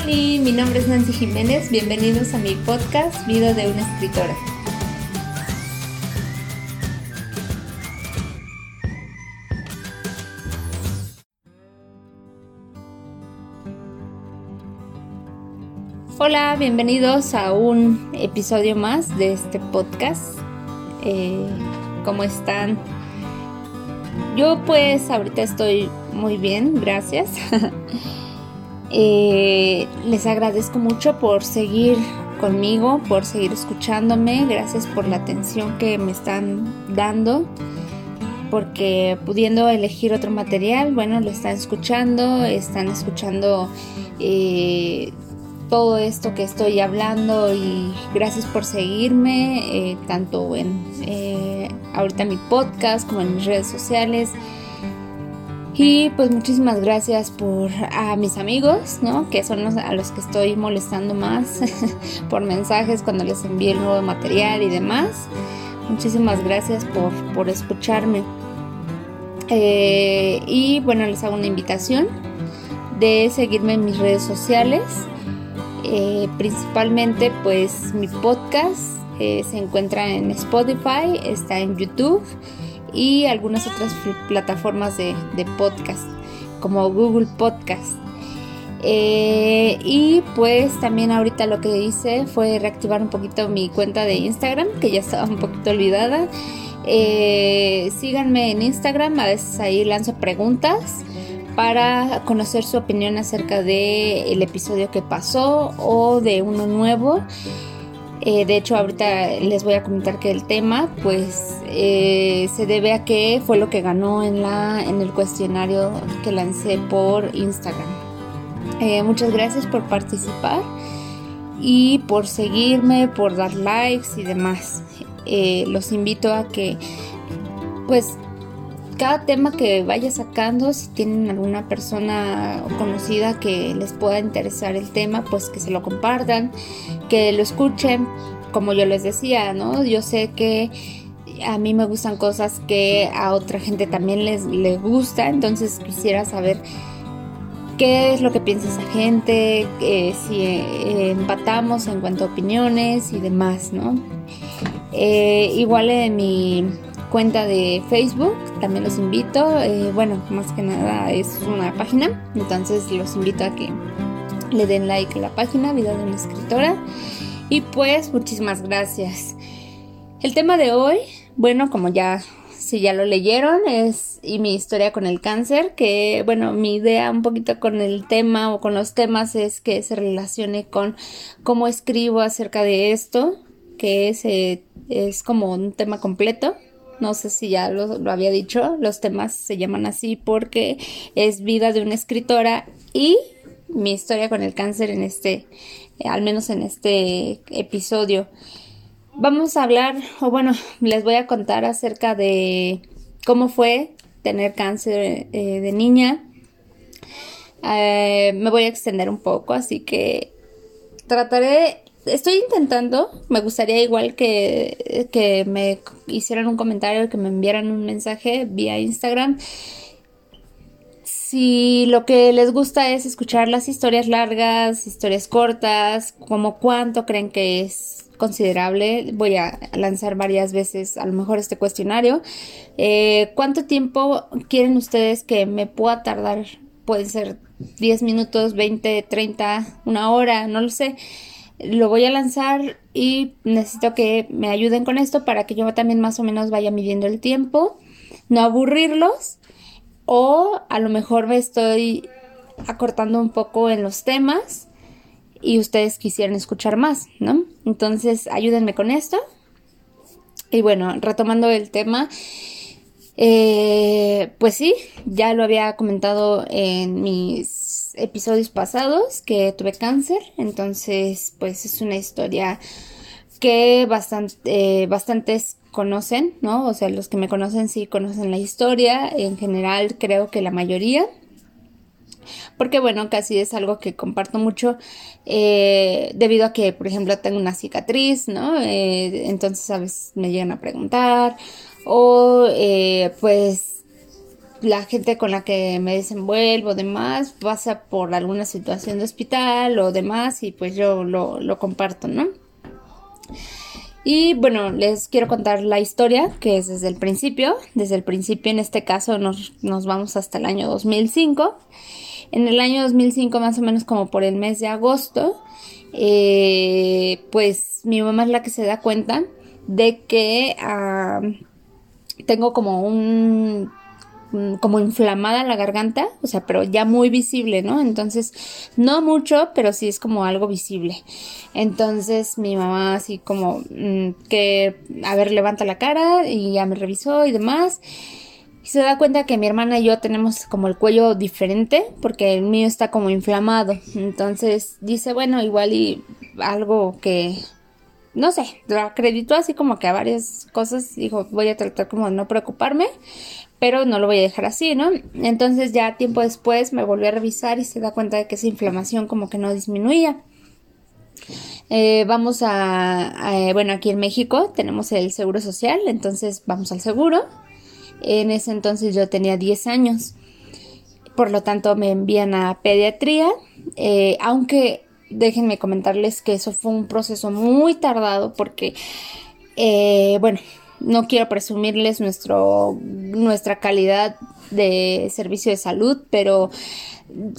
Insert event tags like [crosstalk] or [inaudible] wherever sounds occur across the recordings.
Hola, mi nombre es Nancy Jiménez. Bienvenidos a mi podcast Vida de una escritora. Hola, bienvenidos a un episodio más de este podcast. Eh, ¿Cómo están? Yo pues ahorita estoy muy bien, gracias. [laughs] Eh, les agradezco mucho por seguir conmigo, por seguir escuchándome, gracias por la atención que me están dando, porque pudiendo elegir otro material, bueno, lo están escuchando, están escuchando eh, todo esto que estoy hablando y gracias por seguirme, eh, tanto en eh, ahorita mi podcast como en mis redes sociales. Y pues muchísimas gracias por a mis amigos, ¿no? Que son los, a los que estoy molestando más [laughs] por mensajes cuando les envío el nuevo material y demás. Muchísimas gracias por, por escucharme. Eh, y bueno, les hago una invitación de seguirme en mis redes sociales. Eh, principalmente pues mi podcast eh, se encuentra en Spotify, está en YouTube y algunas otras plataformas de, podcast como Google Podcast. Eh, y pues también ahorita lo que hice fue reactivar un poquito mi cuenta de Instagram, que ya estaba un poquito olvidada. síganme en Instagram, a veces ahí lanzo preguntas para conocer su opinión acerca del el episodio que pasó o de uno nuevo. Eh, de hecho, ahorita les voy a comentar que el tema, pues, eh, se debe a que fue lo que ganó en, la, en el cuestionario que lancé por Instagram. Eh, muchas gracias por participar y por seguirme, por dar likes y demás. los invito a que, pues, cada tema que vaya sacando, si tienen alguna persona conocida que les pueda interesar el tema, pues que se lo compartan, que lo escuchen, como yo les decía, ¿no? Yo sé que a mí me gustan cosas que a otra gente también les, les gusta, entonces quisiera saber qué es lo que piensa esa gente, eh, si eh, empatamos en cuanto a opiniones y demás, ¿no? Eh, igual en mi cuenta de Facebook, también los invito, eh, bueno, más que nada es una página, entonces los invito a que le den like a la página, Vida de una escritora, y pues muchísimas gracias. El tema de hoy, bueno, como ya, si ya lo leyeron, es y mi historia con el cáncer, que bueno, mi idea un poquito con el tema o con los temas es que se relacione con cómo escribo acerca de esto, que es, eh, es como un tema completo no sé si ya lo, había dicho, los temas se llaman así porque es vida de una escritora y mi historia con el cáncer en este, al menos en este episodio. Vamos a hablar, o bueno, les voy a contar acerca de cómo fue tener cáncer eh, de niña. Eh, me voy a extender un poco, así que trataré estoy intentando, me gustaría igual que, que me hicieran un comentario, que me enviaran un mensaje vía Instagram. Si lo que les gusta es escuchar las historias largas, historias cortas, como cuánto creen que es considerable, voy a lanzar varias veces a lo mejor este cuestionario. Eh, ¿Cuánto tiempo quieren ustedes que me pueda tardar? Pueden ser 10 minutos, 20, 30, una hora, no lo sé lo voy a lanzar y necesito que me ayuden con esto para que yo también más o menos vaya midiendo el tiempo, no aburrirlos o a lo mejor me estoy acortando un poco en los temas y ustedes quisieran escuchar más, ¿no? Entonces ayúdenme con esto. Y bueno, retomando el tema, eh, pues sí, ya lo había comentado en mis episodios pasados que tuve cáncer, entonces pues es una historia que bastante, bastantes conocen, ¿no? O sea, los que me conocen sí conocen la historia, en general creo que la mayoría. Porque bueno, casi es algo que comparto mucho eh, debido a que, por ejemplo, tengo una cicatriz, ¿no? Eh, entonces a veces me llegan a preguntar o eh, pues la gente con la que me desenvuelvo, demás, pasa por alguna situación de hospital o demás y pues yo lo, lo comparto, ¿no? Y bueno, les quiero contar la historia, que es desde el principio. Desde el principio, en este caso, nos, nos vamos hasta el año 2005. En el año 2005, más o menos como por el mes de agosto, eh, pues mi mamá es la que se da cuenta de que ah, tengo como un como inflamada la garganta, o sea, pero ya muy visible, ¿no? Entonces, no mucho, pero sí es como algo visible. Entonces, mi mamá así como mm, que, a ver, levanta la cara y ya me revisó y demás. Y se da cuenta que mi hermana y yo tenemos como el cuello diferente, porque el mío está como inflamado. Entonces, dice, bueno, igual y algo que no sé, lo acreditó así como que a varias cosas, dijo, voy a tratar como no preocuparme, pero no lo voy a dejar así, ¿no? Entonces ya tiempo después me volví a revisar y se da cuenta de que esa inflamación como que no disminuía. Eh, vamos a, eh, bueno, aquí en México tenemos el seguro social, entonces vamos al seguro. En ese entonces yo tenía 10 años, por lo tanto me envían a pediatría, eh, aunque déjenme comentarles que eso fue un proceso muy tardado porque, bueno, no quiero presumirles nuestro, nuestra calidad de servicio de salud, pero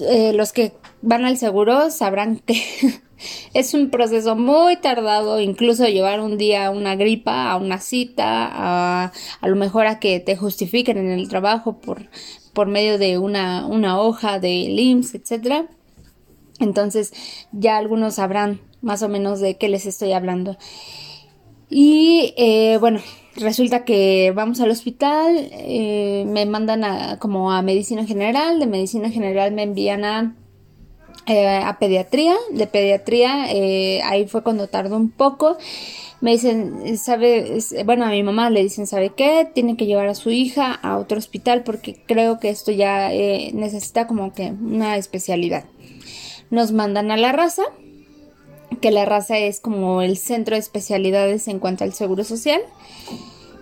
eh, los que van al seguro sabrán que [laughs] es un proceso muy tardado, incluso llevar un día una gripa, a una cita, a, a lo mejor a que te justifiquen en el trabajo por, por medio de una, una hoja de LIMS, etcétera. Entonces ya algunos sabrán más o menos de qué les estoy hablando. Y eh, bueno, resulta que vamos al hospital, eh, me mandan a, como a medicina general, de medicina general me envían a, eh, a pediatría, de pediatría, ahí fue cuando tardó un poco. Me dicen, sabe, bueno, a mi mamá le dicen, ¿sabe qué? Tiene que llevar a su hija a otro hospital porque creo que esto ya necesita como que una especialidad. Nos mandan a la raza, que la raza es como el centro de especialidades en cuanto al seguro social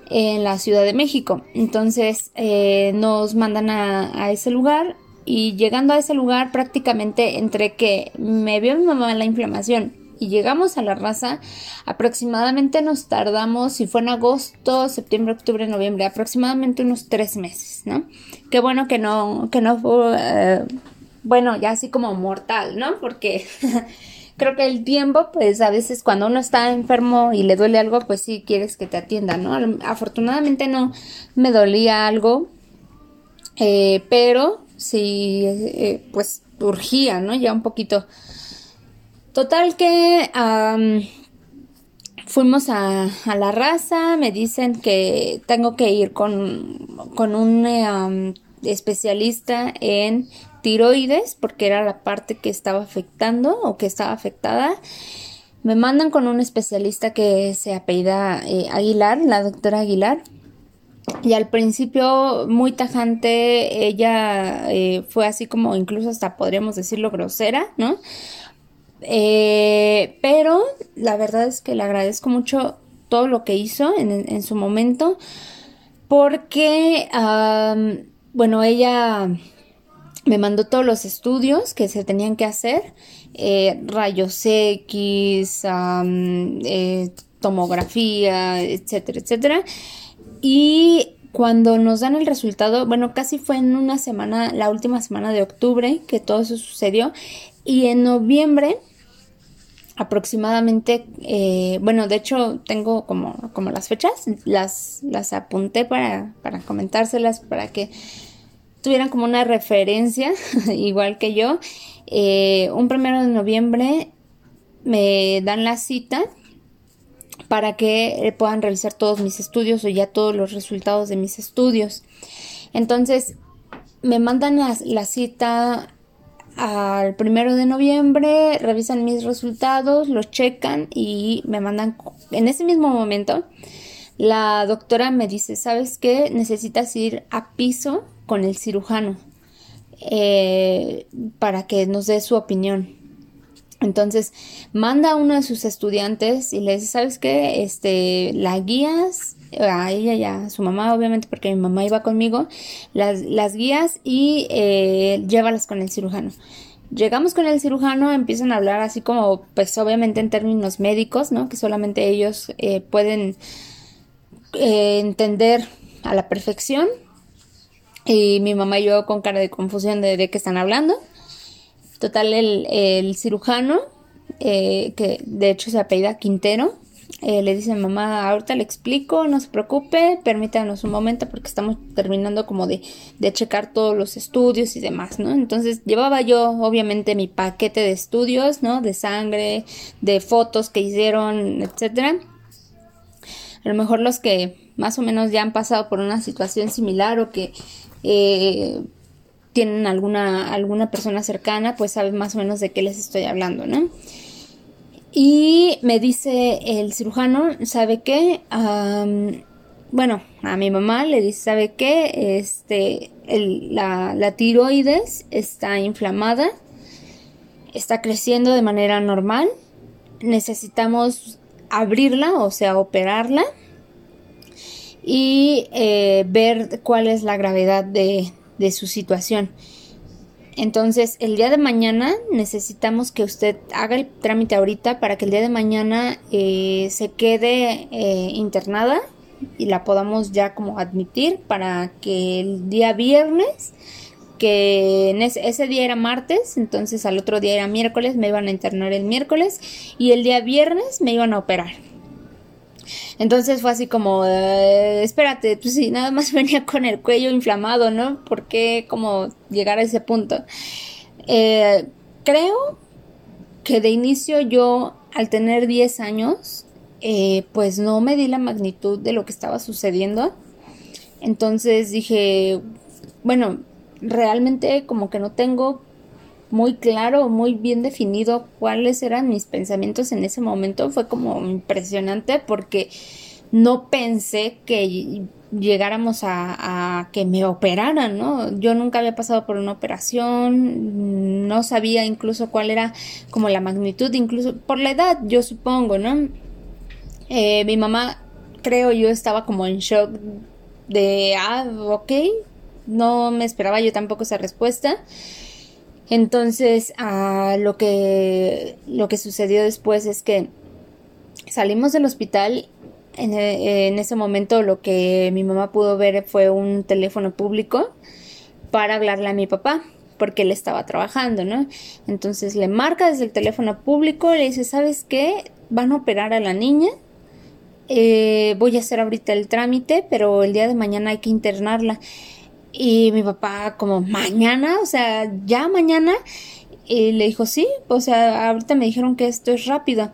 en la Ciudad de México. Entonces eh, nos mandan a, ese lugar y llegando a ese lugar prácticamente entre que me vio mi mamá la inflamación y llegamos a la raza, aproximadamente nos tardamos, si fue en agosto, septiembre, octubre, noviembre, aproximadamente unos tres meses, ¿no? Qué bueno que no, que no fue, eh, bueno, ya así como mortal, ¿no? Porque [laughs] creo que el tiempo, pues a veces cuando uno está enfermo y le duele algo, pues sí quieres que te atienda, ¿no? Afortunadamente no me dolía algo, eh, pero sí, eh, pues urgía, ¿no? Ya un poquito. Total que fuimos a, la raza, me dicen que tengo que ir con, con un especialista en tiroides, porque era la parte que estaba afectando o que estaba afectada. Me mandan con un especialista que se apellida eh, Aguilar, la doctora Aguilar. Y al principio muy tajante, ella eh, fue así como incluso hasta podríamos decirlo grosera, ¿no? Eh, pero la verdad es que le agradezco mucho todo lo que hizo en, su momento porque, bueno, ella me mandó todos los estudios que se tenían que hacer, eh, rayos X, eh, tomografía, etcétera, etcétera. Y cuando nos dan el resultado, bueno, casi fue en una semana, la última semana de octubre que todo eso sucedió. Y en noviembre, aproximadamente, eh, bueno, de hecho tengo como, como las fechas, las, las apunté para, para comentárselas, para que tuvieran como una referencia, [laughs] igual que yo. Eh, un primero de noviembre me dan la cita para que puedan revisar todos mis estudios o ya todos los resultados de mis estudios. Entonces, me mandan la, cita al primero de noviembre, revisan mis resultados, los checan y me mandan en ese mismo momento. La doctora me dice, ¿sabes qué? Necesitas ir a piso con el cirujano eh, para que nos dé su opinión. Entonces manda a uno de sus estudiantes y le dice, ¿sabes qué? Este, la guías a ella y a su mamá, obviamente, porque mi mamá iba conmigo, las, las guías y eh, llévalas con el cirujano. Llegamos con el cirujano, empiezan a hablar así como, pues obviamente en términos médicos, ¿no? Que solamente ellos eh, pueden eh, entender a la perfección. Y mi mamá y yo con cara de confusión de, de qué están hablando. Total, el, el cirujano, eh, que de hecho se apellida Quintero, eh, le dice mamá, ahorita le explico, no se preocupe, permítanos un momento porque estamos terminando como de, de, checar todos los estudios y demás, ¿no? Entonces llevaba yo obviamente mi paquete de estudios, ¿no? De sangre, de fotos que hicieron, etcétera. A lo mejor los que más o menos ya han pasado por una situación similar o que eh, tienen alguna, alguna persona cercana, pues saben más o menos de qué les estoy hablando, ¿no? Y me dice el cirujano, ¿sabe qué? bueno, a mi mamá le dice, ¿sabe qué? Este, la, la tiroides está inflamada, está creciendo de manera normal, necesitamos abrirla, o sea, operarla y eh, ver cuál es la gravedad de, su situación. Entonces, el día de mañana necesitamos que usted haga el trámite ahorita para que el día de mañana eh, se quede eh, internada y la podamos ya como admitir para que el día viernes, que ese, día era martes, entonces al otro día era miércoles, me iban a internar el miércoles y el día viernes me iban a operar. Entonces fue así como, eh, espérate, pues sí, nada más [laughs] venía con el cuello inflamado, ¿no? ¿Por qué como llegar a ese punto? Eh, creo que de inicio yo, al tener 10 años, eh, pues no me di la magnitud de lo que estaba sucediendo. Entonces dije, bueno, realmente como que no tengo muy claro, muy bien definido cuáles eran mis pensamientos en ese momento. Fue como impresionante porque no pensé que llegáramos a, que me operaran, ¿no? Yo nunca había pasado por una operación, no sabía incluso cuál era como la magnitud, incluso por la edad, yo supongo, ¿no? Eh, mi mamá, creo yo, estaba como en shock de, ah, ok, no me esperaba yo tampoco esa respuesta. Entonces, ah, lo, que, lo que sucedió después es que salimos del hospital. En, en, ese momento lo que mi mamá pudo ver fue un teléfono público para hablarle a mi papá porque él estaba trabajando, ¿no? Entonces le marca desde el teléfono público, le dice, ¿sabes qué? Van a operar a la niña. Eh, voy a hacer ahorita el trámite, pero el día de mañana hay que internarla. Y mi papá como, mañana, o sea, ya mañana. Y le dijo, sí, o sea, ahorita me dijeron que esto es rápido.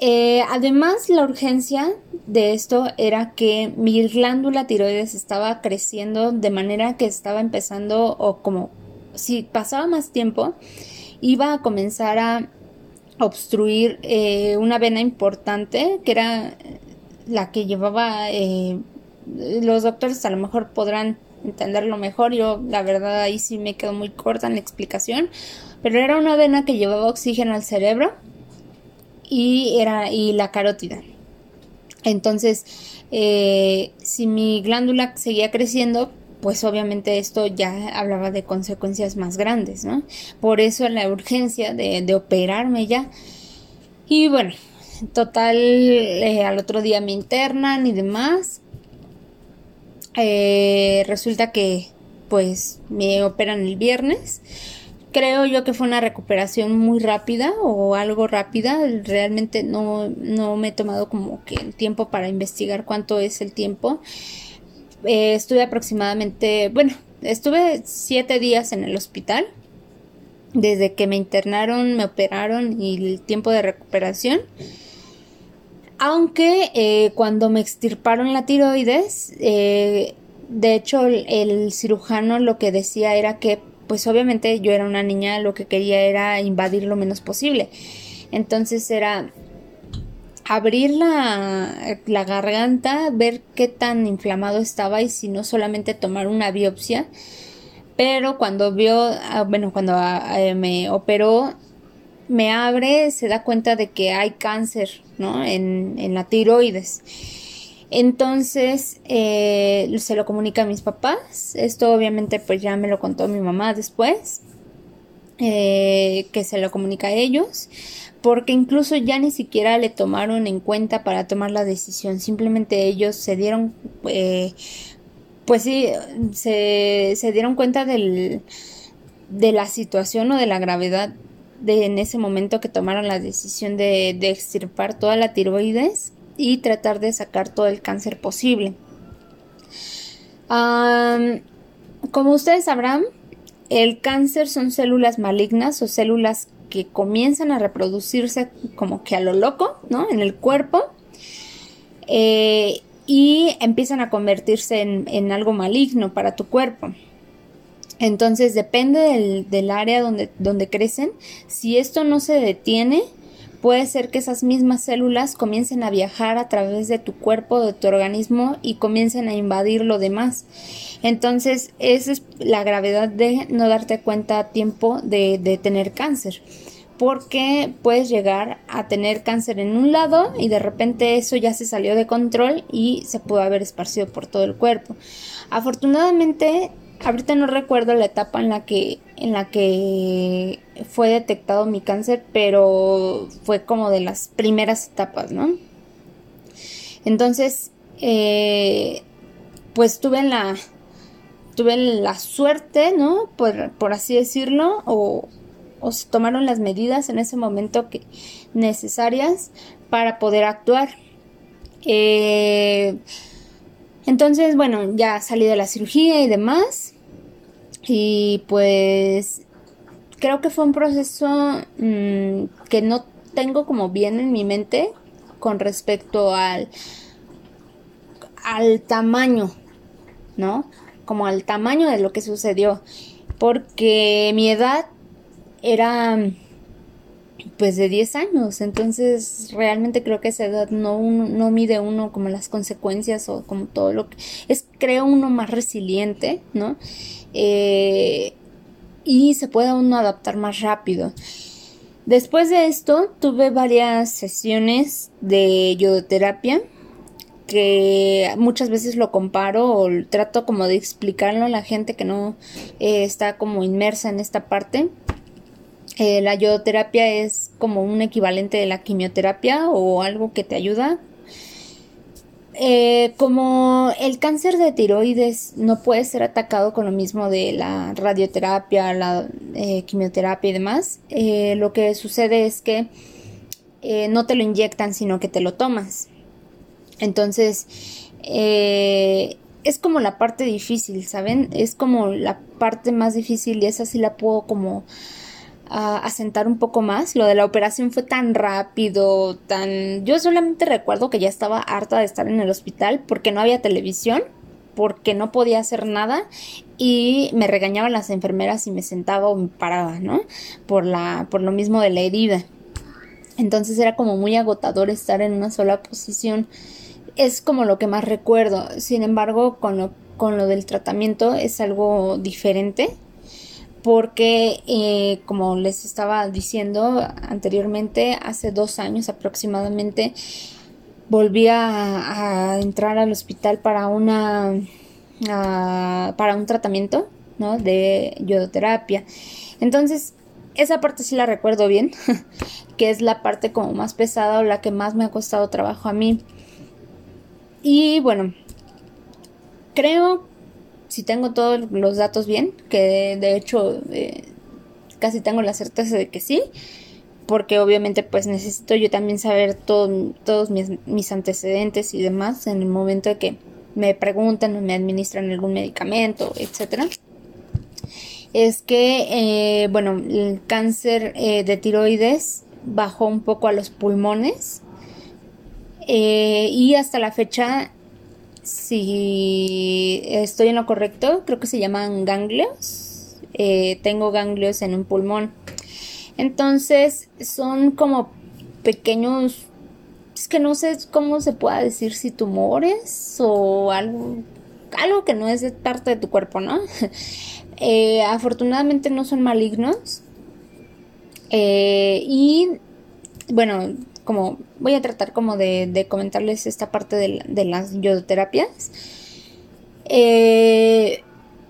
Eh, además, la urgencia de esto era que mi glándula tiroides estaba creciendo de manera que estaba empezando, o como si pasaba más tiempo, iba a comenzar a obstruir eh, una vena importante, que era la que llevaba, eh, los doctores a lo mejor podrán entenderlo mejor. Yo, la verdad, ahí sí me quedo muy corta en la explicación. Pero era una vena que llevaba oxígeno al cerebro y era y la carótida. Entonces, eh, si mi glándula seguía creciendo, pues obviamente esto ya hablaba de consecuencias más grandes, ¿no? Por eso la urgencia de, de operarme ya. Y bueno, total, eh, al otro día me internan y demás. Eh, resulta que pues me operan el viernes. Creo yo que fue una recuperación muy rápida o algo rápida. Realmente no, no me he tomado como que el tiempo para investigar cuánto es el tiempo. Eh, estuve aproximadamente, bueno, estuve siete días en el hospital. Desde que me internaron, me operaron y el tiempo de recuperación. Aunque eh, cuando me extirparon la tiroides, eh, de hecho el, cirujano lo que decía era que, pues obviamente yo era una niña, lo que quería era invadir lo menos posible. Entonces era abrir la, la garganta, ver qué tan inflamado estaba y si no solamente tomar una biopsia. Pero cuando vio, ah, bueno, cuando ah, eh, me operó, me abre, se da cuenta de que hay cáncer, ¿no? En, en la tiroides. Entonces eh, se lo comunica a mis papás. Esto obviamente pues ya me lo contó mi mamá después. Eh, que se lo comunica a ellos. Porque incluso ya ni siquiera le tomaron en cuenta para tomar la decisión. Simplemente ellos se dieron... Eh, pues sí, se, se dieron cuenta del, de la situación o de la gravedad de en ese momento que tomaron la decisión de, extirpar toda la tiroides y tratar de sacar todo el cáncer posible. como ustedes sabrán, el cáncer son células malignas o células que comienzan a reproducirse como que a lo loco, ¿no? En el cuerpo. Eh, y empiezan a convertirse en, en, algo maligno para tu cuerpo. Entonces depende del, área donde, donde crecen. Si esto no se detiene, puede ser que esas mismas células comiencen a viajar a través de tu cuerpo, de tu organismo y comiencen a invadir lo demás. Entonces, esa es la gravedad de no darte cuenta a tiempo de, de tener cáncer. Porque puedes llegar a tener cáncer en un lado y de repente eso ya se salió de control y se pudo haber esparcido por todo el cuerpo. Afortunadamente, ahorita no recuerdo la etapa en la que en la que fue detectado mi cáncer, pero fue como de las primeras etapas, ¿no? Entonces, eh, pues tuve la tuve la suerte, ¿no? Por, así decirlo, o, o, se tomaron las medidas en ese momento que necesarias para poder actuar. Eh, entonces, bueno, ya salí de la cirugía y demás. Y pues creo que fue un proceso mm, que no tengo como bien en mi mente con respecto al, al tamaño, ¿no? Como al tamaño de lo que sucedió. Porque mi edad era pues de 10 años. Entonces realmente creo que esa edad no, no mide uno como las consecuencias o como todo lo que es, creo uno más resiliente, ¿no? Eh, y se puede uno adaptar más rápido. Después de esto tuve varias sesiones de yodoterapia que muchas veces lo comparo o trato como de explicarlo a la gente que no eh, está como inmersa en esta parte eh, la yodoterapia es como un equivalente de la quimioterapia o algo que te ayuda. Eh, como el cáncer de tiroides no puede ser atacado con lo mismo de la radioterapia, la eh, quimioterapia y demás, lo que sucede es que no te lo inyectan, sino que te lo tomas. Entonces, es como la parte difícil, ¿saben? Es como la parte más difícil y esa sí la puedo como a asentar un poco más. Lo de la operación fue tan rápido, tan... Yo solamente recuerdo que ya estaba harta de estar en el hospital porque no había televisión, porque no podía hacer nada y me regañaban las enfermeras y me sentaba o me paraba, ¿no? Por, la, por lo mismo de la herida. Entonces era como muy agotador estar en una sola posición. Es como lo que más recuerdo. Sin embargo, con lo, con lo del tratamiento es algo diferente porque eh, como les estaba diciendo anteriormente, hace dos años aproximadamente volví a, entrar al hospital para una para un tratamiento de yodoterapia. Entonces, esa parte sí la recuerdo bien, [laughs] que es la parte como más pesada o la que más me ha costado trabajo a mí. Y bueno, creo si tengo todos los datos bien, que de hecho eh, casi tengo la certeza de que sí, porque obviamente pues necesito yo también saber todos mis, antecedentes y demás en el momento de que me preguntan o me administran algún medicamento, etcétera. Es que, eh, bueno, el cáncer eh, de tiroides bajó un poco a los pulmones y hasta la fecha si estoy en lo correcto, creo que se llaman ganglios. Eh, tengo ganglios en un pulmón. Entonces son como pequeños, es que no sé cómo se pueda decir si tumores o algo, algo que no es parte de tu cuerpo, ¿no? [laughs] Eh, afortunadamente no son malignos. Eh, y bueno, como voy a tratar como de, comentarles esta parte de, las yodoterapias. Eh,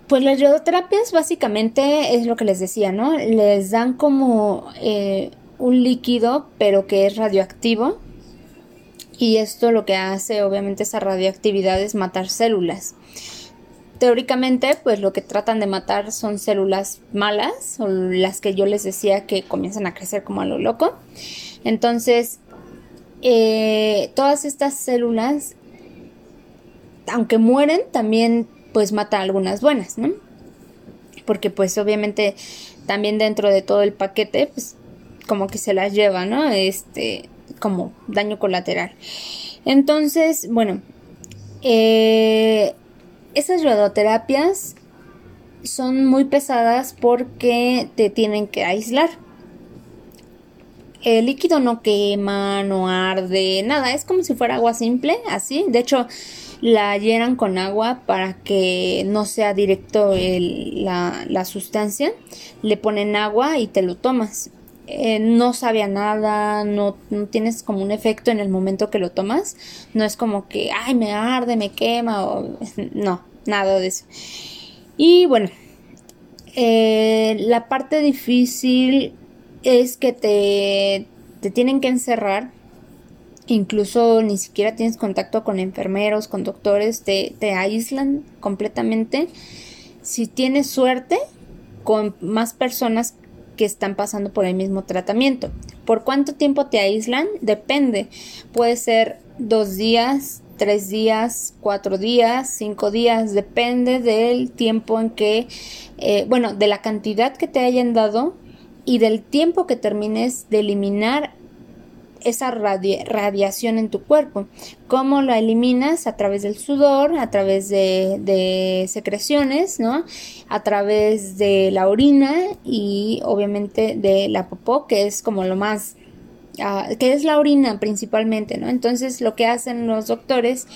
pues las yodoterapias básicamente es lo que les decía, ¿no? Les dan como eh, un líquido pero que es radioactivo y esto lo que hace obviamente esa radioactividad es matar células. Teóricamente, pues lo que tratan de matar son células malas o las que yo les decía que comienzan a crecer como a lo loco. Entonces, eh, todas estas células, aunque mueren, también pues mata algunas buenas, ¿no? Porque pues obviamente también dentro de todo el paquete, pues como que se las lleva, ¿no? Este, como daño colateral. Entonces, bueno, eh, esas radioterapias son muy pesadas porque te tienen que aislar. El líquido no quema, no arde, nada, es como si fuera agua simple, así. De hecho, la llenan con agua para que no sea directo la, la, sustancia. Le ponen agua y te lo tomas. Eh, no sabe a nada, no, tienes como un efecto en el momento que lo tomas. No es como que, ay, me arde, me quema, o [laughs] no, nada de eso. Y bueno, eh, la parte difícil es que te, te tienen que encerrar. Incluso ni siquiera tienes contacto con enfermeros, con doctores, te, te aíslan completamente. Si tienes suerte, con más personas que están pasando por el mismo tratamiento. ¿Por cuánto tiempo te aíslan? Depende. Puede ser dos días, tres días, cuatro días, cinco días, depende del tiempo en que, eh, bueno, de la cantidad que te hayan dado y del tiempo que termines de eliminar esa radiación en tu cuerpo. ¿Cómo la eliminas? A través del sudor, a través de, secreciones, ¿no? A través de la orina y obviamente de la popó, que es como lo más ah, que es la orina principalmente, ¿no? Entonces lo que hacen los doctores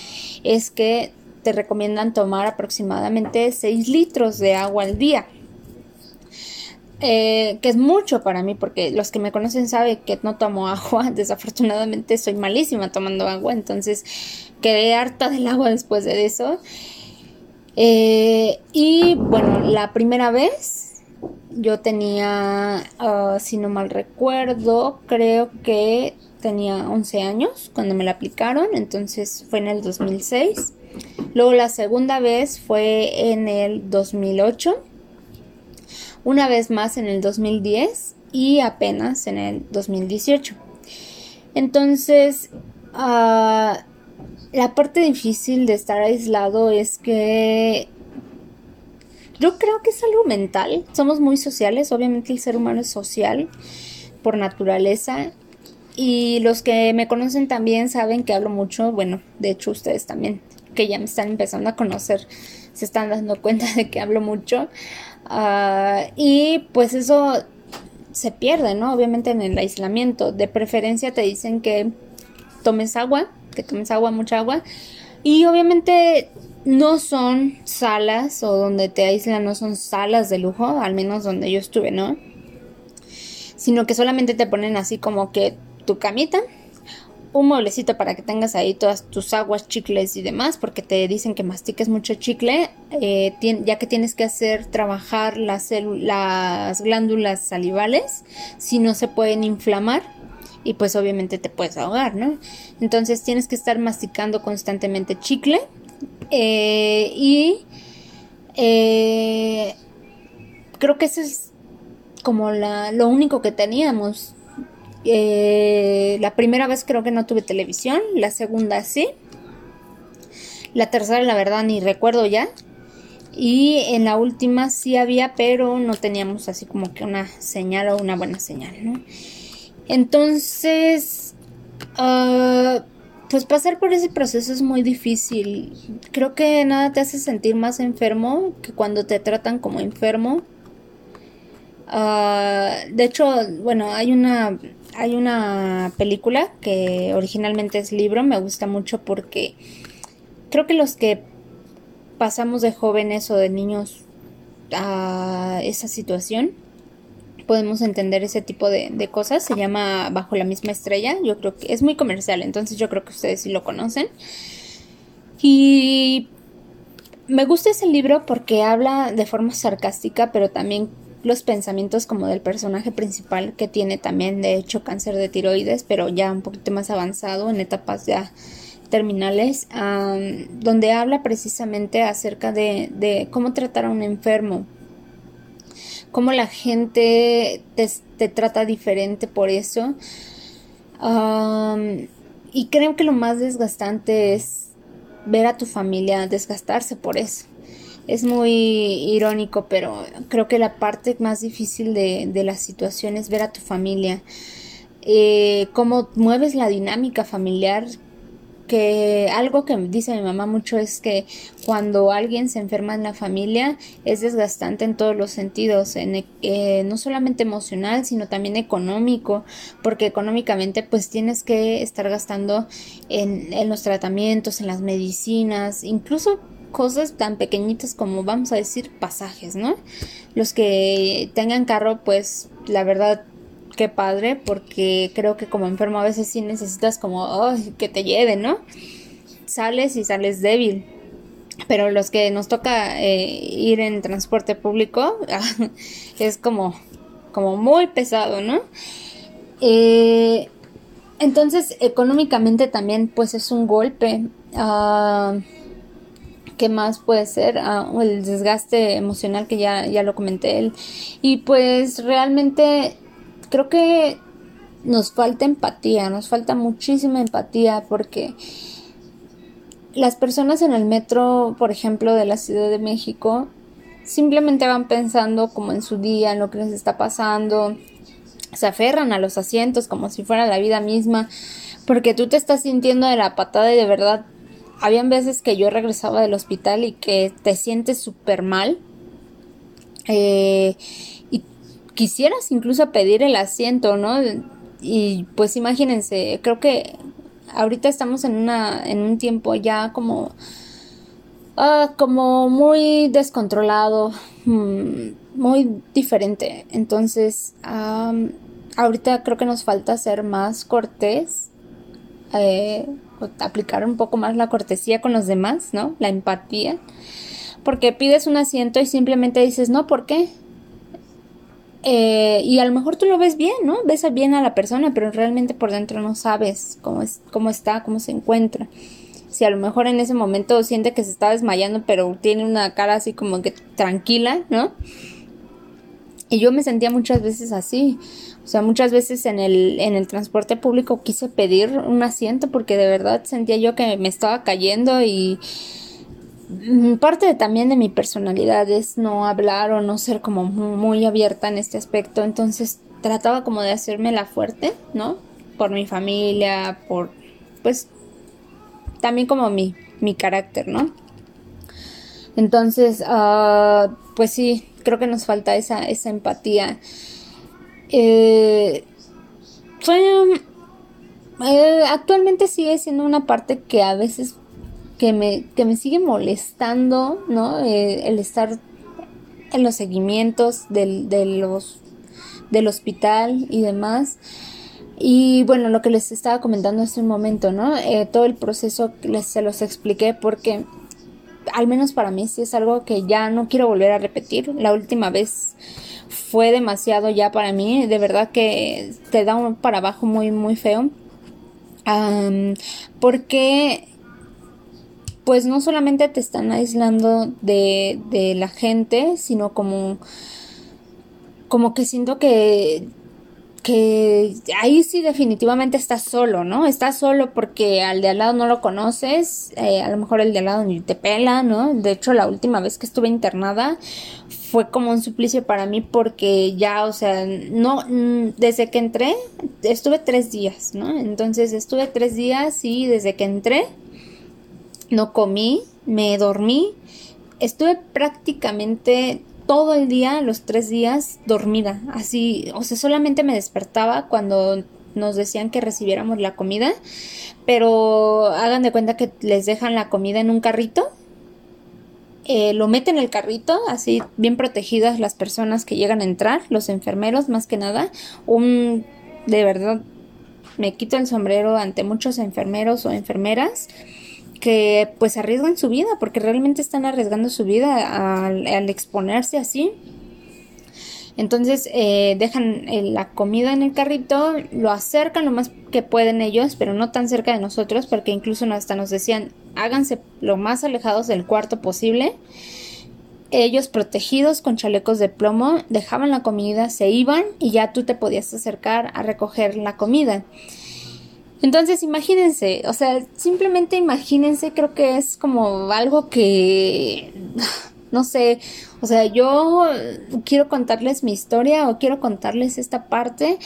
es que te recomiendan tomar aproximadamente 6 litros de agua al día. Eh, que es mucho para mí porque los que me conocen saben que no tomo agua, [laughs] desafortunadamente soy malísima tomando agua, entonces quedé harta del agua después de eso. Eh, y bueno, la primera vez yo tenía, ah, si no mal recuerdo, creo que tenía 11 años cuando me la aplicaron, entonces fue en el 2006. Luego la segunda vez fue en el 2008 una vez más en el 2010 y apenas en el 2018. Entonces, ah, la parte difícil de estar aislado es que yo creo que es algo mental. Somos muy sociales, obviamente el ser humano es social por naturaleza. Y los que me conocen también saben que hablo mucho, bueno, de hecho ustedes también, que ya me están empezando a conocer, se están dando cuenta de que hablo mucho. Ah, y pues eso se pierde, ¿no? Obviamente en el aislamiento. De preferencia te dicen que tomes agua, que tomes agua, mucha agua. Y obviamente no son salas o donde te aíslan, no son salas de lujo, al menos donde yo estuve, ¿no? Sino que solamente te ponen así como que tu camita, un mueblecito para que tengas ahí todas tus aguas, chicles y demás, porque te dicen que mastiques mucho chicle, eh, ya que tienes que hacer trabajar las, las glándulas salivales, si no se pueden inflamar y pues obviamente te puedes ahogar, ¿no? Entonces tienes que estar masticando constantemente chicle eh, y eh, creo que eso es como la, lo único que teníamos eh, la primera vez creo que no tuve televisión, la segunda sí. La tercera, la verdad, ni recuerdo ya. Y en la última sí había, pero no teníamos así como que una señal o una buena señal, ¿no? Entonces, ah, pues pasar por ese proceso es muy difícil. Creo que nada te hace sentir más enfermo que cuando te tratan como enfermo. Ah, de hecho, bueno, hay una hay una película que originalmente es libro, me gusta mucho porque creo que los que pasamos de jóvenes o de niños a esa situación, podemos entender ese tipo de, de, cosas. Se llama Bajo la misma estrella. Yo creo que es muy comercial, entonces yo creo que ustedes sí lo conocen. Y me gusta ese libro porque habla de forma sarcástica, pero también los pensamientos como del personaje principal que tiene también de hecho cáncer de tiroides, pero ya un poquito más avanzado en etapas ya terminales, donde habla precisamente acerca de, cómo tratar a un enfermo, cómo la gente te, trata diferente por eso. y creo que lo más desgastante es ver a tu familia desgastarse por eso. Es muy irónico, pero creo que la parte más difícil de, de la situación es ver a tu familia. Eh, cómo mueves la dinámica familiar, que algo que dice mi mamá mucho es que cuando alguien se enferma en la familia es desgastante en todos los sentidos, en, eh, no solamente emocional, sino también económico, porque económicamente pues tienes que estar gastando en, en los tratamientos, en las medicinas, incluso cosas tan pequeñitas como vamos a decir pasajes, ¿no? Los que tengan carro pues la verdad qué padre, porque creo que como enfermo a veces sí necesitas como que te lleve, ¿no? Sales y sales débil. Pero los que nos toca eh, ir en transporte público [laughs] es como, como muy pesado, ¿no? Eh, entonces, económicamente también, pues es un golpe. Ah, ¿Qué más puede ser? Ah, el desgaste emocional que ya, ya lo comenté él. Y pues realmente creo que nos falta empatía, nos falta muchísima empatía porque las personas en el metro, por ejemplo, de la Ciudad de México, simplemente van pensando como en su día, en lo que les está pasando, se aferran a los asientos como si fuera la vida misma, porque tú te estás sintiendo de la patada y de verdad, habían veces que yo regresaba del hospital y que te sientes súper mal. Eh, quisieras incluso pedir el asiento, ¿no? Y pues imagínense, creo que ahorita estamos en una en un tiempo ya como ah, como muy descontrolado, mm, muy diferente. Entonces, ahorita creo que nos falta ser más cortés, eh, aplicar un poco más la cortesía con los demás, ¿no? La empatía. Porque pides un asiento y simplemente dices, no, ¿por qué? Eh, y a lo mejor tú lo ves bien, ¿no? Ves bien a la persona, pero realmente por dentro no sabes cómo, es, cómo está, cómo se encuentra. Si a lo mejor en ese momento siente que se está desmayando, pero tiene una cara así como que tranquila, ¿no? Y yo me sentía muchas veces así. O sea, muchas veces en el, en el transporte público quise pedir un asiento porque de verdad sentía yo que me estaba cayendo y Mm, parte también de mi personalidad es no hablar o no ser como muy abierta en este aspecto, entonces trataba como de hacerme la fuerte, ¿no? Por mi familia, por, pues, también como mi, mi carácter, ¿no? Entonces, uh, pues sí, creo que nos falta esa, esa empatía. Eh, fue, eh, actualmente sigue siendo una parte que a veces que me, que me sigue molestando, ¿no? Eh, el estar en los seguimientos del, de los, del hospital y demás. Y bueno, lo que les estaba comentando hace un momento, ¿no? Todo el proceso les, se los expliqué porque al menos para mí sí es algo que ya no quiero volver a repetir. La última vez fue demasiado ya para mí, de verdad que te da un para abajo muy, muy feo. porque pues no solamente te están aislando de, de la gente, sino como, como que siento que que ahí sí definitivamente estás solo, ¿no? Estás solo porque al de al lado no lo conoces, eh, a lo mejor el de al lado ni te pela, ¿no? De hecho, la última vez que estuve internada fue como un suplicio para mí porque ya, o sea, no, mm, desde que entré, estuve tres días, ¿no? Entonces estuve tres días y desde que entré no comí, me dormí, estuve prácticamente todo el día, los tres días, dormida. Así, o sea, solamente me despertaba cuando nos decían que recibiéramos la comida, pero hagan de cuenta que les dejan la comida en un carrito eh, lo mete en el carrito, así bien protegidas las personas que llegan a entrar, los enfermeros más que nada. Un, de verdad, me quito el sombrero ante muchos enfermeros o enfermeras que pues arriesgan su vida, porque realmente están arriesgando su vida al, exponerse así. Entonces eh, dejan eh, la comida en el carrito, lo acercan lo más que pueden ellos, pero no tan cerca de nosotros, porque incluso hasta nos decían, háganse lo más alejados del cuarto posible. Ellos protegidos con chalecos de plomo dejaban la comida, se iban y ya tú te podías acercar a recoger la comida. Entonces imagínense, o sea, simplemente imagínense, creo que es como algo que, [sighs] no sé, o sea, yo quiero contarles mi historia o quiero contarles esta parte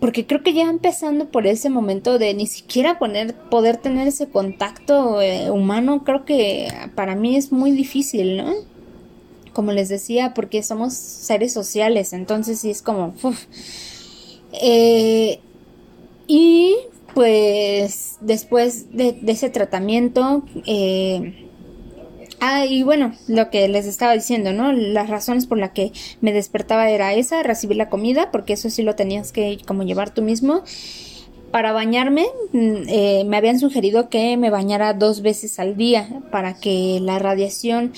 porque creo que ya empezando por ese momento de ni siquiera poner, poder tener ese contacto eh, humano, creo que para mí es muy difícil, ¿no? Como les decía, porque somos seres sociales, entonces sí es como... Eh, y pues después de, ese tratamiento, eh, Ah, y bueno, lo que les estaba diciendo, ¿no? Las razones por las que me despertaba era esa, recibir la comida, porque eso sí lo tenías que como llevar tú mismo. Para bañarme, mm, eh, me habían sugerido que me bañara dos veces al día para que la radiación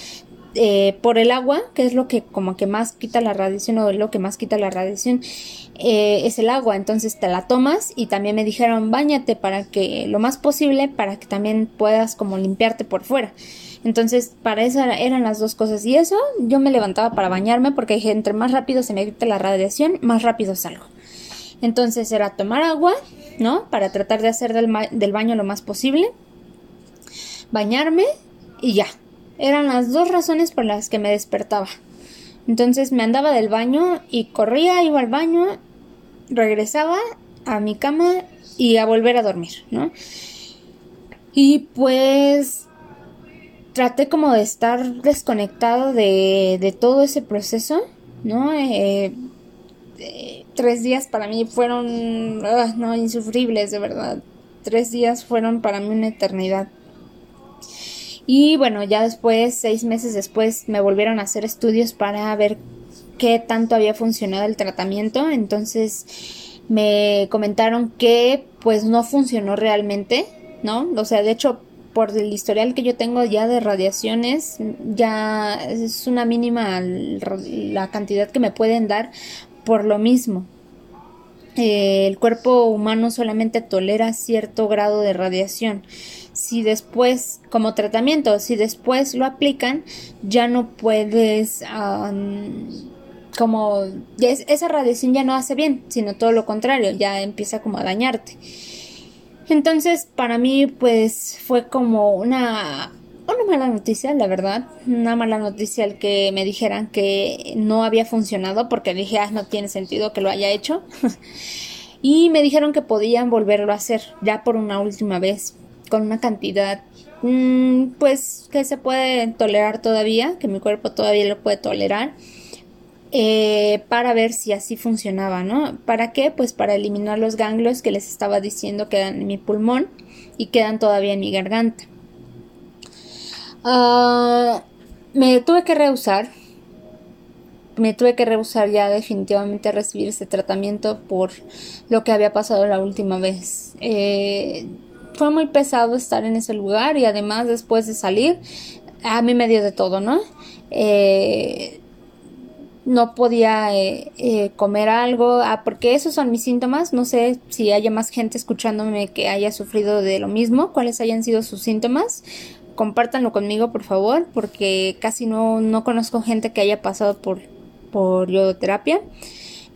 eh, por el agua, que es lo que como que más quita la radiación o lo que más quita la radiación, eh, es el agua. Entonces te la tomas y también me dijeron bañate para que lo más posible, para que también puedas como limpiarte por fuera. Entonces, para eso eran las dos cosas. Y eso, yo me levantaba para bañarme porque dije, entre más rápido se me quita la radiación, más rápido salgo. Entonces era tomar agua, ¿no? Para tratar de hacer del, del baño lo más posible. Bañarme y ya. Eran las dos razones por las que me despertaba. Entonces me andaba del baño y corría, iba al baño, regresaba a mi cama y a volver a dormir, ¿no? Y pues traté como de estar desconectado de, de todo ese proceso, ¿no? Eh, eh, tres días para mí fueron, ah, no, insufribles, de verdad. Tres días fueron para mí una eternidad. Y bueno, ya después, seis meses después, me volvieron a hacer estudios para ver qué tanto había funcionado el tratamiento. Entonces me comentaron que pues no funcionó realmente, ¿no? O sea, de hecho por el historial que yo tengo ya de radiaciones, ya es una mínima la cantidad que me pueden dar por lo mismo. Eh, el cuerpo humano solamente tolera cierto grado de radiación. Si después, como tratamiento, si después lo aplican, ya no puedes, como, esa radiación ya no hace bien, sino todo lo contrario, ya empieza como a dañarte. Entonces, para mí, pues fue como una, una mala noticia, la verdad. Una mala noticia el que me dijeran que no había funcionado, porque dije, ah, no tiene sentido que lo haya hecho. [laughs] y me dijeron que podían volverlo a hacer ya por una última vez, con una cantidad, mm, pues, que se puede tolerar todavía, que mi cuerpo todavía lo puede tolerar. Eh, para ver si así funcionaba, ¿no? ¿Para qué? Pues para eliminar los ganglios que les estaba diciendo quedan en mi pulmón y quedan todavía en mi garganta. Ah, me tuve que rehusar, me tuve que rehusar ya definitivamente a recibir ese tratamiento por lo que había pasado la última vez. Eh, fue muy pesado estar en ese lugar y además después de salir, a mí me dio de todo, ¿no? Eh, no podía eh, eh, comer algo, ah, porque esos son mis síntomas. No sé si haya más gente escuchándome que haya sufrido de lo mismo, cuáles hayan sido sus síntomas. Compártanlo conmigo, por favor, porque casi no, no conozco gente que haya pasado por, por yodoterapia.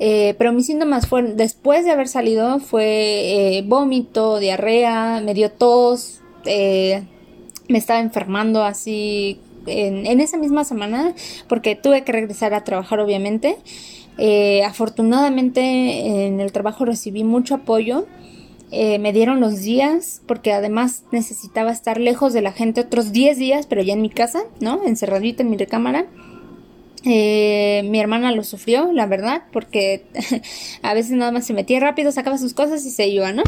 Eh, pero mis síntomas fueron, después de haber salido, fue vómito, diarrea, me dio tos, me estaba enfermando así en, esa misma semana porque tuve que regresar a trabajar obviamente. Eh, afortunadamente en el trabajo recibí mucho apoyo. Eh, me dieron los días porque además necesitaba estar lejos de la gente otros 10 días, pero ya en mi casa, ¿no? Encerradita en mi recámara. Eh, mi hermana lo sufrió, la verdad, porque [laughs] a veces nada más se metía rápido, sacaba sus cosas y se iba, ¿no?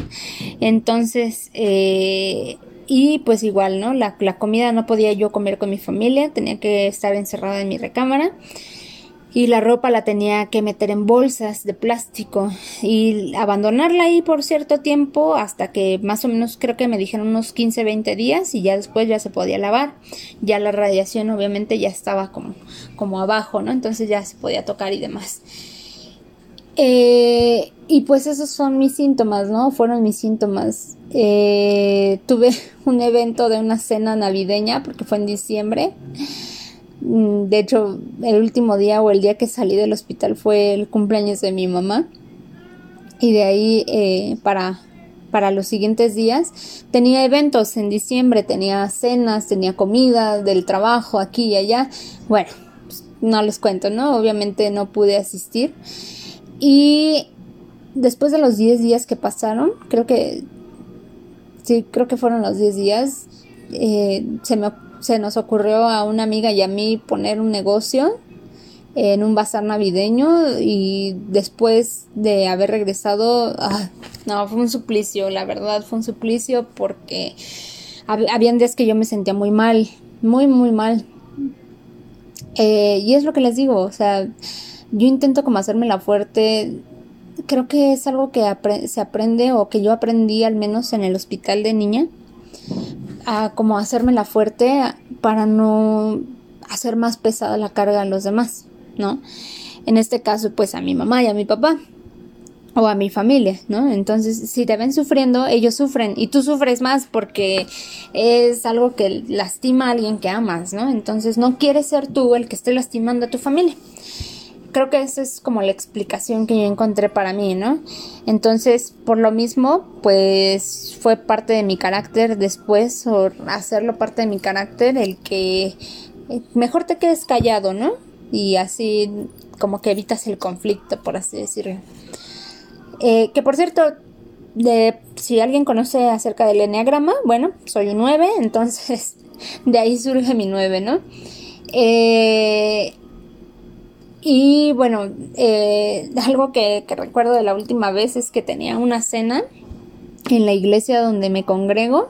Entonces, y pues igual, ¿no? La, la comida no podía yo comer con mi familia, tenía que estar encerrada en mi recámara y la ropa la tenía que meter en bolsas de plástico y abandonarla ahí por cierto tiempo hasta que más o menos creo que me dijeron unos 15, 20 días y ya después ya se podía lavar. Ya la radiación obviamente ya estaba como, como abajo, ¿no? Entonces ya se podía tocar y demás. Eh, y pues esos son mis síntomas, ¿no? Fueron mis síntomas. Eh, tuve [laughs] un evento de una cena navideña porque fue en diciembre. Mm, de hecho, el último día o el día que salí del hospital fue el cumpleaños de mi mamá. Y de ahí eh, para, para los siguientes días tenía eventos en diciembre, tenía cenas, tenía comida del trabajo aquí y allá. Bueno, pues, no les cuento, ¿no? Obviamente no pude asistir. Y después de los 10 días que pasaron, creo que, sí, creo que fueron los 10 días, eh, se me se nos ocurrió a una amiga y a mí poner un negocio en un bazar navideño y después de haber regresado, ah, no, fue un suplicio, la verdad fue un suplicio porque habían días que yo me sentía muy mal, muy, muy mal. Eh, y es lo que les digo, o sea, yo intento como hacerme la fuerte, creo que es algo que se aprende o que yo aprendí al menos en el hospital de niña a como hacerme la fuerte para no hacer más pesada la carga a los demás, ¿no? En este caso, pues a mi mamá y a mi papá o a mi familia, ¿no? Entonces, si te ven sufriendo, ellos sufren y tú sufres más porque es algo que lastima a alguien que amas, ¿no? Entonces, no quieres ser tú el que esté lastimando a tu familia creo que esa es como la explicación que yo encontré para mí, ¿no? Entonces, por lo mismo, pues fue parte de mi carácter después, o hacerlo parte de mi carácter, el que eh, mejor te quedes callado, ¿no? Y así como que evitas el conflicto, por así decirlo. Eh, que por cierto, de, si alguien conoce acerca del enneagrama, bueno, soy un 9, [laughs] entonces de ahí surge mi 9, ¿no? Eh, y bueno, eh, [laughs] algo que, recuerdo de la última vez es que tenía una cena en la iglesia donde me congrego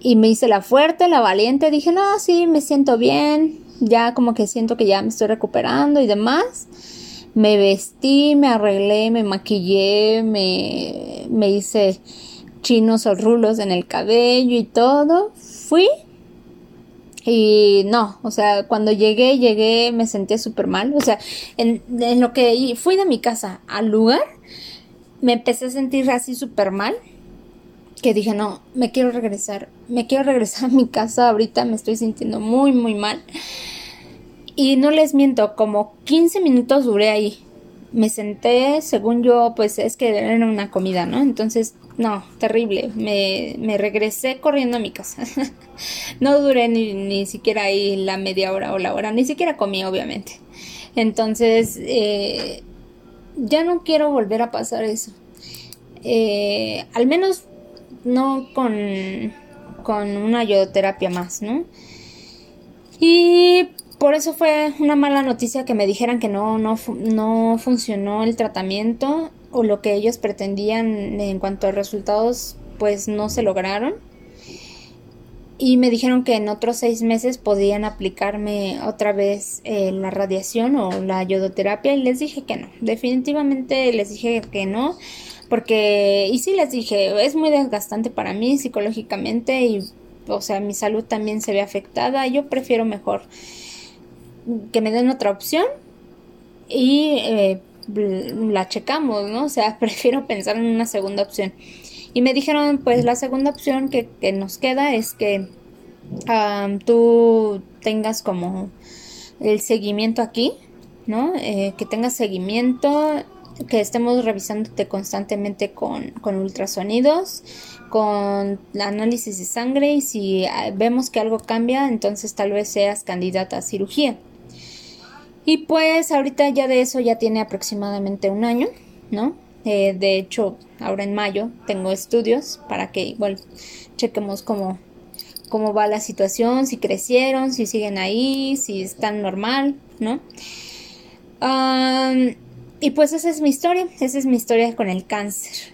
y me hice la fuerte, la valiente, dije, no, sí, me siento bien, ya como que siento que ya me estoy recuperando y demás. Me vestí, me arreglé, me maquillé, me, me hice chinos o rulos en el cabello y todo. Fui y no, o sea, cuando llegué, llegué, me sentía súper mal. O sea, en, en, lo que fui de mi casa al lugar, me empecé a sentir así súper mal. Que dije, no, me quiero regresar. Me quiero regresar a mi casa. Ahorita me estoy sintiendo muy, muy mal. Y no les miento, como 15 minutos duré ahí. Me senté, según yo, pues es que era una comida, ¿no? Entonces no, terrible. Me, me regresé corriendo a mi casa. [laughs] no duré ni, ni, siquiera ahí la media hora o la hora, ni siquiera comí, obviamente. Entonces, eh, ya no quiero volver a pasar eso. Eh, al menos no con, con una yodoterapia más, ¿no? Y por eso fue una mala noticia que me dijeran que no, no, no funcionó el tratamiento o lo que ellos pretendían en cuanto a resultados pues no se lograron. Y me dijeron que en otros seis meses podían aplicarme otra vez eh, la radiación o la yodoterapia y les dije que no, definitivamente les dije que no, porque, y sí les dije, es muy desgastante para mí psicológicamente y, o sea, mi salud también se ve afectada, yo prefiero mejor que me den otra opción y eh, la checamos, ¿no? O sea, [laughs] prefiero pensar en una segunda opción. Y me dijeron, pues la segunda opción que, nos queda es que tú tengas como el seguimiento aquí, ¿no? Eh, que tengas seguimiento, que estemos revisándote constantemente con, con ultrasonidos, con análisis de sangre y si ah, vemos que algo cambia, entonces tal vez seas candidata a cirugía. Y pues ahorita ya de eso ya tiene aproximadamente un año, ¿no? Eh, de hecho, ahora en mayo tengo estudios para que igual chequemos cómo, cómo va la situación, si crecieron, si siguen ahí, si están normal, ¿no? y pues esa es mi historia, esa es mi historia con el cáncer.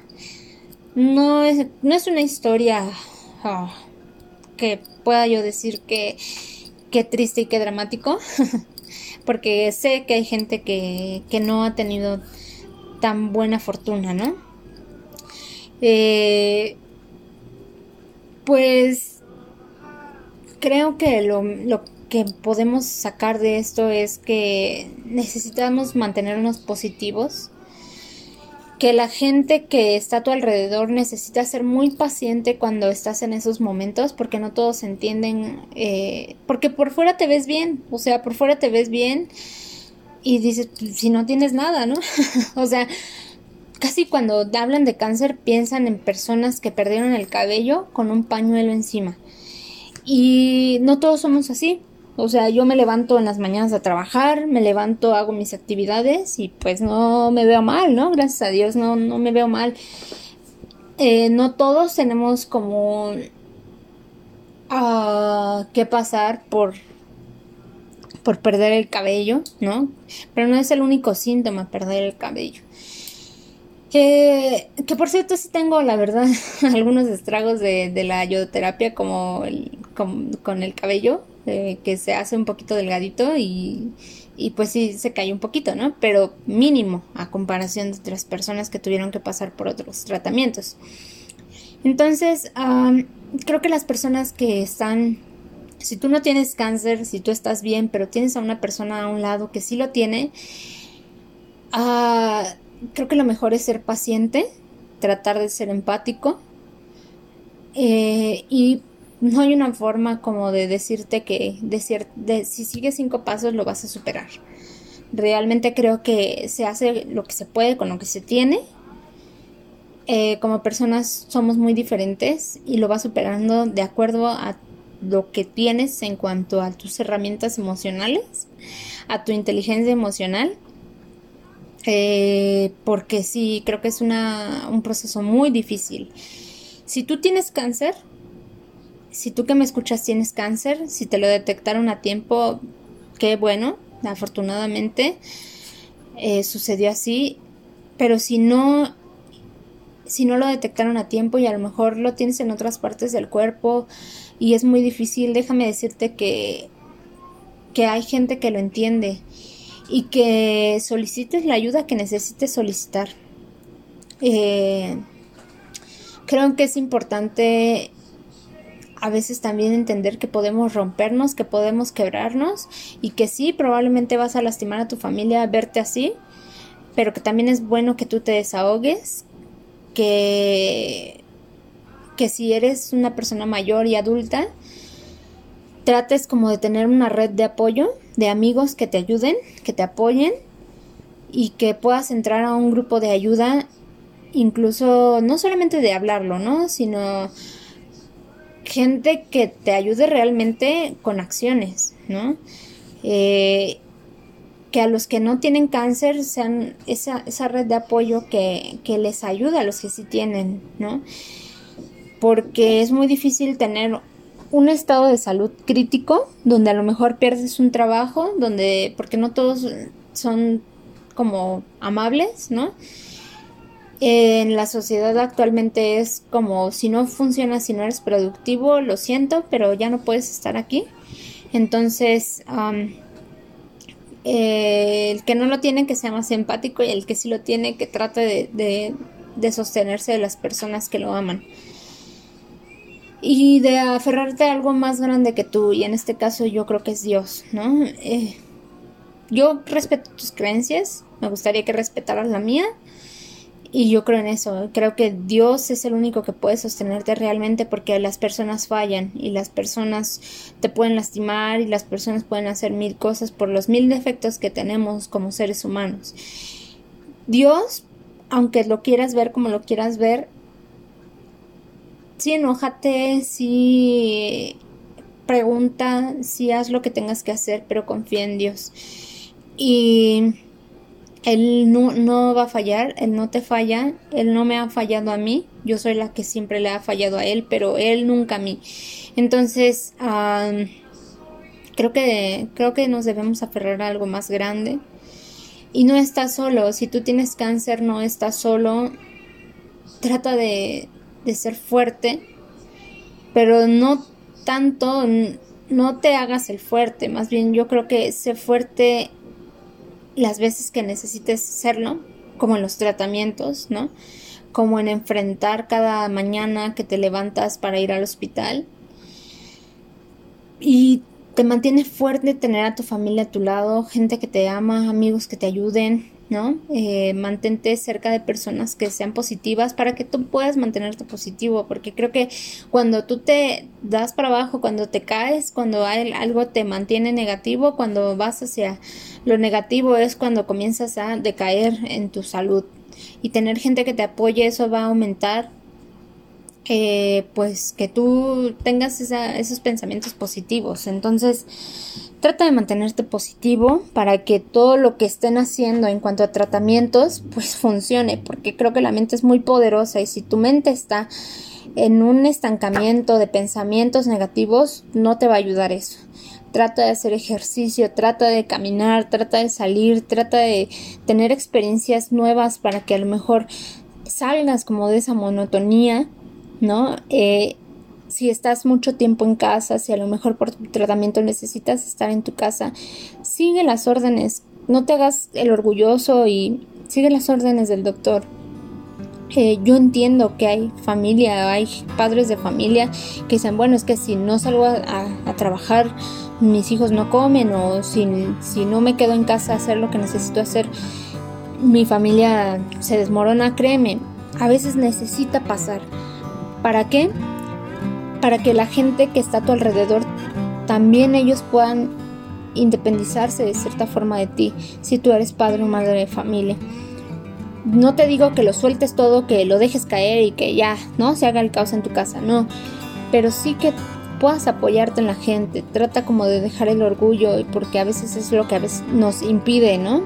No es, no es una historia ah, que pueda yo decir que triste y qué dramático, [laughs] porque sé que hay gente que, que no ha tenido tan buena fortuna, ¿no? Eh, pues creo que lo, lo que podemos sacar de esto es que necesitamos mantenernos positivos, que la gente que está a tu alrededor necesita ser muy paciente cuando estás en esos momentos porque no todos entienden, eh, porque por fuera te ves bien, o sea, por fuera te ves bien y dices, si no tienes nada, ¿no? [laughs] o sea, casi cuando hablan de cáncer piensan en personas que perdieron el cabello con un pañuelo encima. Y no todos somos así. O sea, yo me levanto en las mañanas a trabajar, me levanto, hago mis actividades y pues no me veo mal, ¿no? Gracias a Dios no, no me veo mal. Eh, no todos tenemos como uh, que pasar por por perder el cabello, ¿no? Pero no es el único síntoma perder el cabello. Que, que por cierto sí tengo, la verdad, [laughs] algunos estragos de, de la yodoterapia como el, con el cabello eh, que se hace un poquito delgadito y, y pues sí se cae un poquito, ¿no? Pero mínimo a comparación de otras personas que tuvieron que pasar por otros tratamientos. Entonces, creo que las personas que están, si tú no tienes cáncer, si tú estás bien, pero tienes a una persona a un lado que sí lo tiene, uh, creo que lo mejor es ser paciente, tratar de ser empático eh, y no hay una forma como de decirte que de, si sigues cinco pasos lo vas a superar. Realmente creo que se hace lo que se puede con lo que se tiene. Eh, como personas somos muy diferentes y lo vas superando de acuerdo a lo que tienes en cuanto a tus herramientas emocionales, a tu inteligencia emocional. Eh, porque sí, creo que es una, un proceso muy difícil. Si tú tienes cáncer, si tú que me escuchas tienes cáncer, si te lo detectaron a tiempo, qué bueno, afortunadamente eh, sucedió así, pero si no, si no lo detectaron a tiempo y a lo mejor lo tienes en otras partes del cuerpo y es muy difícil, déjame decirte que, que hay gente que lo entiende y que solicites la ayuda que necesites solicitar. Eh, creo que es importante a veces también entender que podemos rompernos, que podemos quebrarnos y que sí, probablemente vas a lastimar a tu familia verte así, pero que también es bueno que tú te desahogues, que, que si eres una persona mayor y adulta, trates como de tener una red de apoyo, de amigos que te ayuden, que te apoyen y que puedas entrar a un grupo de ayuda, incluso no solamente de hablarlo, ¿no? Sino gente que te ayude realmente con acciones, ¿no? Eh, que a los que no tienen cáncer sean esa, esa red de apoyo que, que, les ayuda a los que sí tienen, ¿no? Porque es muy difícil tener un estado de salud crítico donde a lo mejor pierdes un trabajo, donde, porque no todos son como amables, ¿no? En la sociedad actualmente es como si no funciona, si no eres productivo, lo siento, pero ya no puedes estar aquí. Entonces, eh, el que no lo tiene, que sea más empático y el que sí lo tiene, que trate de, sostenerse de las personas que lo aman. Y de aferrarte a algo más grande que tú, y en este caso yo creo que es Dios, ¿no? Eh, yo respeto tus creencias, me gustaría que respetaras la mía y yo creo en eso, creo que Dios es el único que puede sostenerte realmente porque las personas fallan y las personas te pueden lastimar y las personas pueden hacer mil cosas por los mil defectos que tenemos como seres humanos. Dios, aunque lo quieras ver como lo quieras ver, sí enójate, sí pregunta, sí haz lo que tengas que hacer, pero confía en Dios. Y él no, no, va a fallar, Él no te falla, Él no me ha fallado a mí, yo soy la que siempre le ha fallado a Él, pero Él nunca a mí. Entonces, creo, que, creo que nos debemos aferrar a algo más grande. Y no estás solo, si tú tienes cáncer, no estás solo. Trata de, de ser fuerte, pero no tanto, no te hagas el fuerte, más bien yo creo que sé fuerte las veces que necesites serlo, como en los tratamientos, ¿no? Como en enfrentar cada mañana que te levantas para ir al hospital. Y te mantiene fuerte tener a tu familia a tu lado, gente que te ama, amigos que te ayuden, ¿no? Eh, mantente cerca de personas que sean positivas para que tú puedas mantenerte positivo, porque creo que cuando tú te das para abajo, cuando te caes, cuando hay, algo te mantiene negativo, cuando vas hacia lo negativo es cuando comienzas a decaer en tu salud. Y tener gente que te apoye, eso va a aumentar eh, pues que tú tengas esos pensamientos positivos. Entonces, trata de mantenerte positivo para que todo lo que estén haciendo en cuanto a tratamientos, pues funcione, porque creo que la mente es muy poderosa y si tu mente está en un estancamiento de pensamientos negativos, no te va a ayudar eso. Trata de hacer ejercicio, trata de caminar, trata de salir, trata de tener experiencias nuevas para que a lo mejor salgas como de esa monotonía ¿no? Eh, si estás mucho tiempo en casa, si a lo mejor por tu tratamiento necesitas estar en tu casa, sigue las órdenes, no te hagas el orgulloso y sigue las órdenes del doctor. Eh, yo entiendo que hay familia, hay padres de familia que dicen, bueno, es que si no salgo a, trabajar, mis hijos no comen o si, si no me quedo en casa a hacer lo que necesito hacer, mi familia se desmorona, créeme, a veces necesita pasar ¿Para qué? Para que la gente que está a tu alrededor también ellos puedan independizarse de cierta forma de ti, si tú eres padre o madre de familia. No te digo que lo sueltes todo, que lo dejes caer y que ya, ¿no? Se haga el caos en tu casa, no. Pero sí que puedas apoyarte en la gente. Trata como de dejar el orgullo, porque a veces es lo que a veces nos impide, ¿no?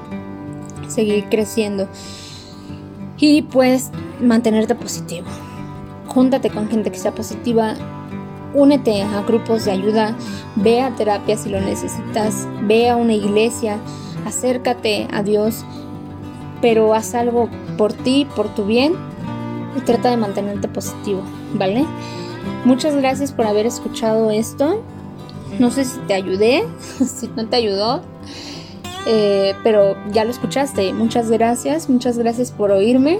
Seguir creciendo. Y pues mantenerte positivo júntate con gente que sea positiva, únete a grupos de ayuda, ve a terapia si lo necesitas, ve a una iglesia, acércate a Dios, pero haz algo por ti, por tu bien y trata de mantenerte positivo, ¿vale? Muchas gracias por haber escuchado esto. No sé si te ayudé, [laughs] si no te ayudó, eh, pero ya lo escuchaste. Muchas gracias, muchas gracias por oírme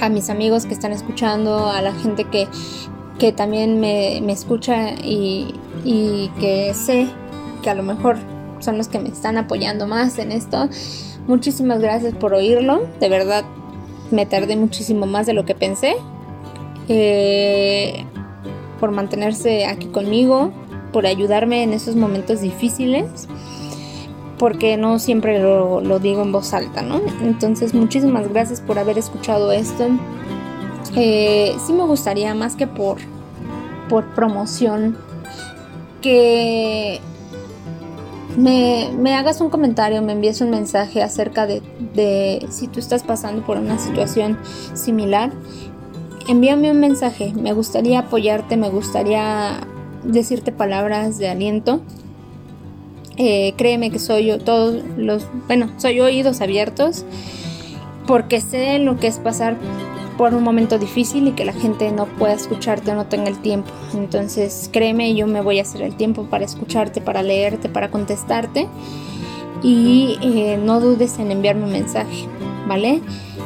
a mis amigos que están escuchando, a la gente que, también me, escucha y, que sé que a lo mejor son los que me están apoyando más en esto. Muchísimas gracias por oírlo, de verdad me tardé muchísimo más de lo que pensé. Eh, por mantenerse aquí conmigo, por ayudarme en esos momentos difíciles porque no siempre lo, digo en voz alta, ¿no? Entonces, muchísimas gracias por haber escuchado esto. Sí me gustaría, más que por, por promoción, que me, hagas un comentario, me envíes un mensaje acerca de, de si tú estás pasando por una situación similar. Envíame un mensaje, me gustaría apoyarte, me gustaría decirte palabras de aliento eh, créeme que soy yo, todos los, bueno, soy oídos abiertos porque sé lo que es pasar por un momento difícil y que la gente no pueda escucharte o no tenga el tiempo. Entonces, créeme, yo me voy a hacer el tiempo para escucharte, para leerte, para contestarte. Y eh, no dudes en enviarme un mensaje, ¿vale?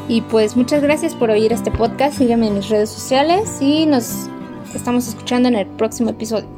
Y pues muchas gracias por oír este podcast. Sígueme en mis redes sociales y nos estamos escuchando en el próximo episodio.